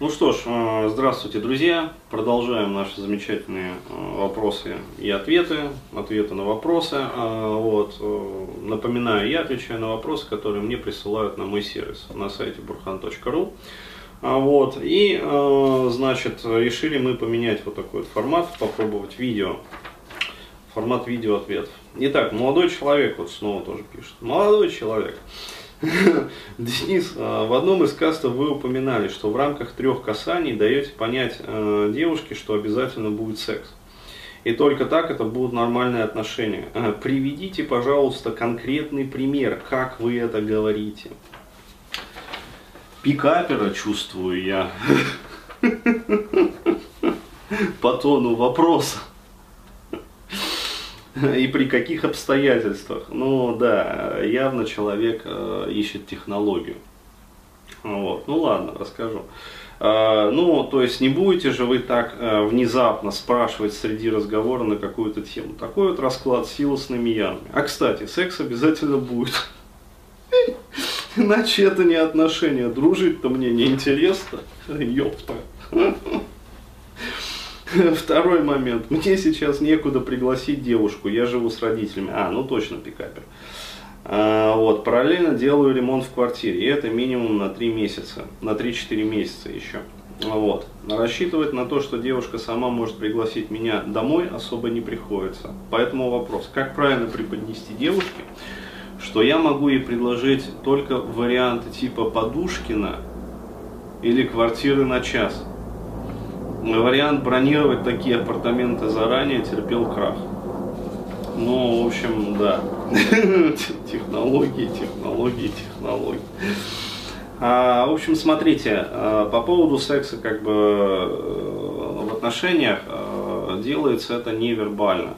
Ну что ж, э, здравствуйте, друзья. Продолжаем наши замечательные э, вопросы и ответы, ответы на вопросы. Э, вот. Напоминаю, я отвечаю на вопросы, которые мне присылают на мой сервис на сайте burhan.ru. Вот. И, значит, решили мы поменять вот такой вот формат, попробовать видео. Формат видео ответов. Итак, молодой человек, вот снова тоже пишет. Молодой человек. Денис, а, в одном из кастов вы упоминали, что в рамках трех касаний даете понять э, девушке, что обязательно будет секс. И только так это будут нормальные отношения. Э, приведите, пожалуйста, конкретный пример, как вы это говорите. Пикапера чувствую я по тону вопроса. и при каких обстоятельствах. Ну да, явно человек э, ищет технологию. Вот. Ну ладно, расскажу. Э, ну, то есть не будете же вы так э, внезапно спрашивать среди разговора на какую-то тему. Такой вот расклад силосными янами. А кстати, секс обязательно будет. Иначе это не отношения. Дружить-то мне неинтересно. Ёпта. Второй момент. Мне сейчас некуда пригласить девушку, я живу с родителями. А, ну точно пикапер. А, вот, параллельно делаю ремонт в квартире, и это минимум на 3 месяца, на 3-4 месяца еще. Вот. Рассчитывать на то, что девушка сама может пригласить меня домой, особо не приходится. Поэтому вопрос, как правильно преподнести девушке, что я могу ей предложить только варианты типа Подушкина или квартиры на час. Вариант бронировать такие апартаменты заранее терпел крах. Ну, в общем, да. Технологии, технологии, технологии. А, в общем, смотрите, а, по поводу секса как бы э, в отношениях а, делается это невербально.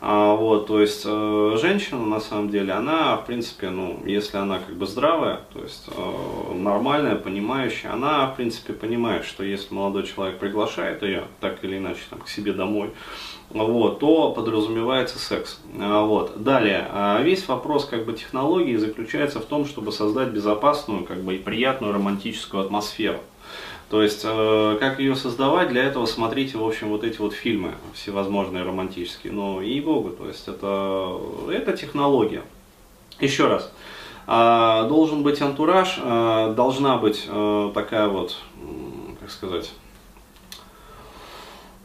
А, вот, то есть э, женщина на самом деле, она в принципе, ну, если она как бы здравая, то есть э, нормальная, понимающая, она в принципе понимает, что если молодой человек приглашает ее так или иначе там, к себе домой, вот, то подразумевается секс. А, вот. Далее, а, весь вопрос как бы технологии заключается в том, чтобы создать безопасную как бы, и приятную романтическую атмосферу. То есть, э, как ее создавать, для этого смотрите, в общем, вот эти вот фильмы всевозможные романтические. Ну, и богу, то есть, это, это технология. Еще раз, э, должен быть антураж, э, должна быть э, такая вот, как сказать,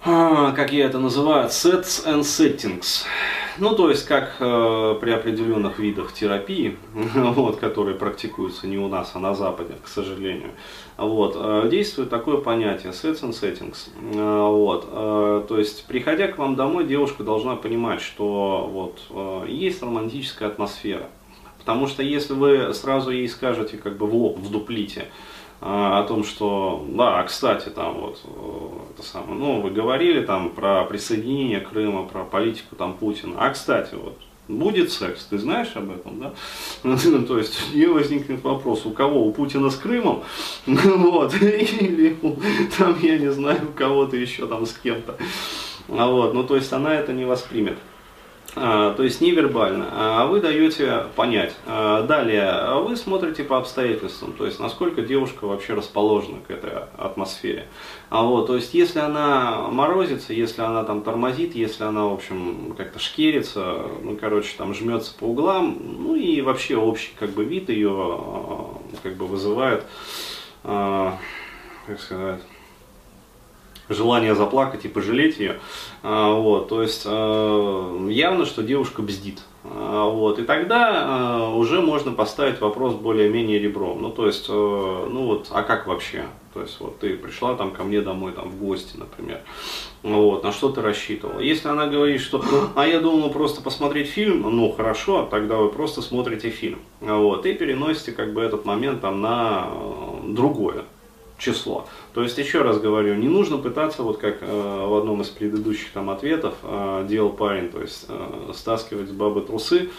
а, как я это называю, sets and settings. Ну, то есть, как э, при определенных видах терапии, вот, которые практикуются не у нас, а на Западе, к сожалению, вот, э, действует такое понятие sets and settings. Э, вот, э, то есть, приходя к вам домой, девушка должна понимать, что вот, э, есть романтическая атмосфера. Потому что если вы сразу ей скажете, как бы в лоб, вдуплите, о том, что, да, кстати, там вот, э, это самое, ну, вы говорили там про присоединение Крыма, про политику там Путина, а, кстати, вот, будет секс, ты знаешь об этом, да? То есть, у нее возникнет вопрос, у кого, у Путина с Крымом, вот, или там, я не знаю, у кого-то еще там с кем-то, а вот, ну, то есть, она это не воспримет. А, то есть невербально, а вы даете понять. А, далее, вы смотрите по обстоятельствам, то есть насколько девушка вообще расположена к этой атмосфере. А вот, то есть если она морозится, если она там тормозит, если она, в общем, как-то шкерится, ну, короче, там жмется по углам, ну и вообще общий как бы вид ее как бы вызывает, как сказать, желание заплакать и пожалеть ее. А, вот, то есть а, явно, что девушка бздит. А, вот, и тогда уже можно поставить вопрос более-менее ребром. Ну, то есть, ну вот, а как вообще? То есть, вот ты пришла там ко мне домой там, в гости, например. Вот, на что ты рассчитывала? Если она говорит, что а я думала просто посмотреть фильм, ну хорошо, тогда вы просто смотрите фильм. Вот, и переносите как бы этот момент там на другое число. То есть, еще раз говорю, не нужно пытаться, вот как э, в одном из предыдущих там ответов э, делал парень, то есть э, стаскивать с бабы трусы,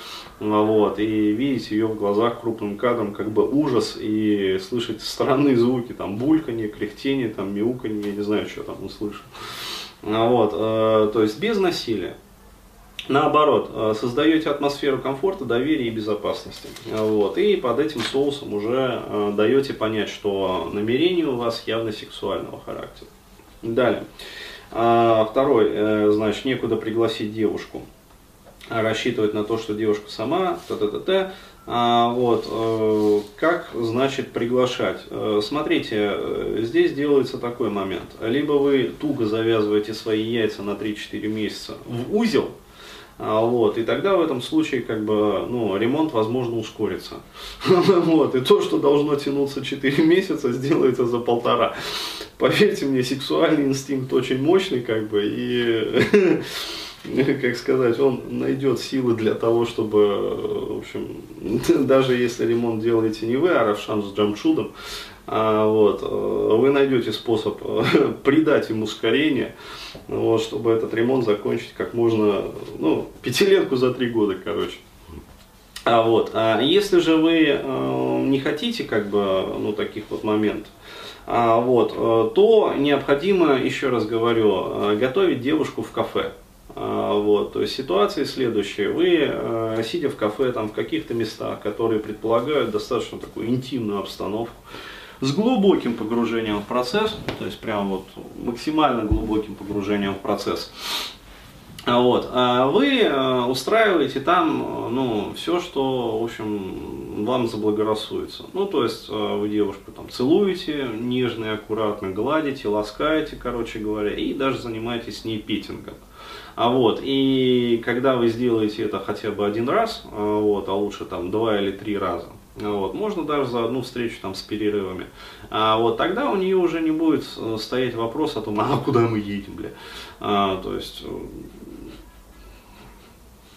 вот, и видеть ее в глазах крупным кадром как бы ужас, и слышать странные звуки, там, бульканье, кряхтение, там, мяуканье, я не знаю, что там услышал. Вот, э, то есть без насилия. Наоборот, э, создаете атмосферу комфорта, доверия и безопасности. Вот. И под этим соусом уже э, даете понять, что намерение у вас явно сексуального характера. Далее. А, второй, э, значит, некуда пригласить девушку. Рассчитывать на то, что девушка сама, та-та-та-та. А, вот, как, значит, приглашать? Смотрите, здесь делается такой момент. Либо вы туго завязываете свои яйца на 3-4 месяца в узел, а, вот, и тогда в этом случае как бы, ну, ремонт, возможно, ускорится. Вот, и то, что должно тянуться 4 месяца, сделается за полтора. Поверьте мне, сексуальный инстинкт очень мощный, как бы, и, как сказать, он найдет силы для того, чтобы, в общем, даже если ремонт делаете не вы, а Равшан с Джамшудом, а, вот, э, вы найдете способ э, придать ему ускорение, вот, чтобы этот ремонт закончить как можно, ну, пятилетку за три года, короче. А вот, а если же вы э, не хотите, как бы, ну, таких вот моментов, а, вот, э, то необходимо, еще раз говорю, готовить девушку в кафе. А, вот, то есть ситуация следующая. Вы, сидя в кафе, там, в каких-то местах, которые предполагают достаточно такую интимную обстановку, с глубоким погружением в процесс, то есть прям вот максимально глубоким погружением в процесс. Вот. А вы э, устраиваете там ну, все, что в общем, вам заблагорассудится. Ну, то есть э, вы девушку там целуете, нежно и аккуратно гладите, ласкаете, короче говоря, и даже занимаетесь с ней питингом. А вот, и когда вы сделаете это хотя бы один раз, э, вот, а лучше там два или три раза, вот, можно даже за одну встречу там с перерывами. А вот тогда у нее уже не будет э, стоять вопрос о том, а куда мы едем, бля. А, то есть э,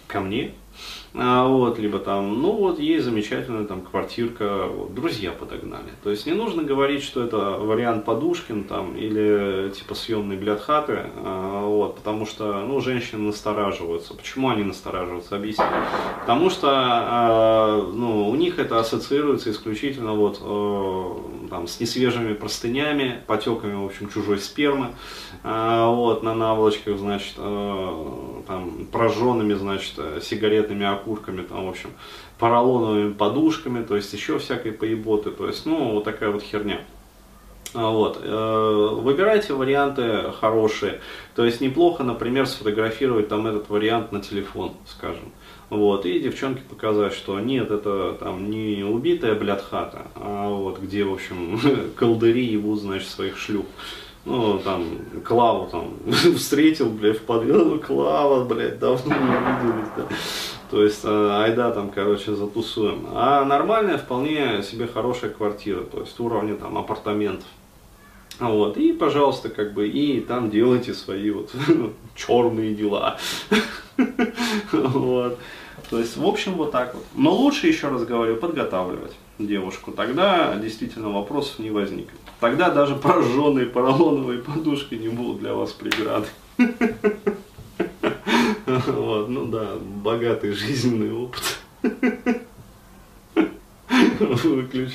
ко мне, а, вот, либо там, ну вот, есть замечательная там квартирка, вот, друзья подогнали. То есть не нужно говорить, что это вариант Подушкин там или типа съемный блядь хаты, а, вот, потому что, ну, женщины настораживаются. Почему они настораживаются? Объясню. Потому что, а, ну, у них это ассоциируется исключительно вот э, там с несвежими простынями, потеками, в общем, чужой спермы, а, вот, на наволочках, значит, э, там, прожженными, значит, сигаретными окурками, там, в общем, поролоновыми подушками, то есть еще всякой поеботы, то есть, ну, вот такая вот херня. А, вот. Э, выбирайте варианты хорошие. То есть неплохо, например, сфотографировать там этот вариант на телефон, скажем. Вот, и девчонке показать, что нет, это там не убитая, блядь, хата, а вот где, в общем, колдыри ебут, значит, своих шлюх ну, там, Клаву там встретил, блядь, в подъезд, ну, Клава, блядь, давно не виделись, да. То есть, а, айда там, короче, затусуем. А нормальная, вполне себе хорошая квартира, то есть уровня там апартаментов. Вот, и, пожалуйста, как бы, и там делайте свои вот черные дела. Вот. То есть, в общем, вот так вот. Но лучше, еще раз говорю, подготавливать девушку. Тогда действительно вопросов не возникнет. Тогда даже прожженные поролоновые подушки не будут для вас преградой. Вот, ну да, богатый жизненный опыт. Выключи.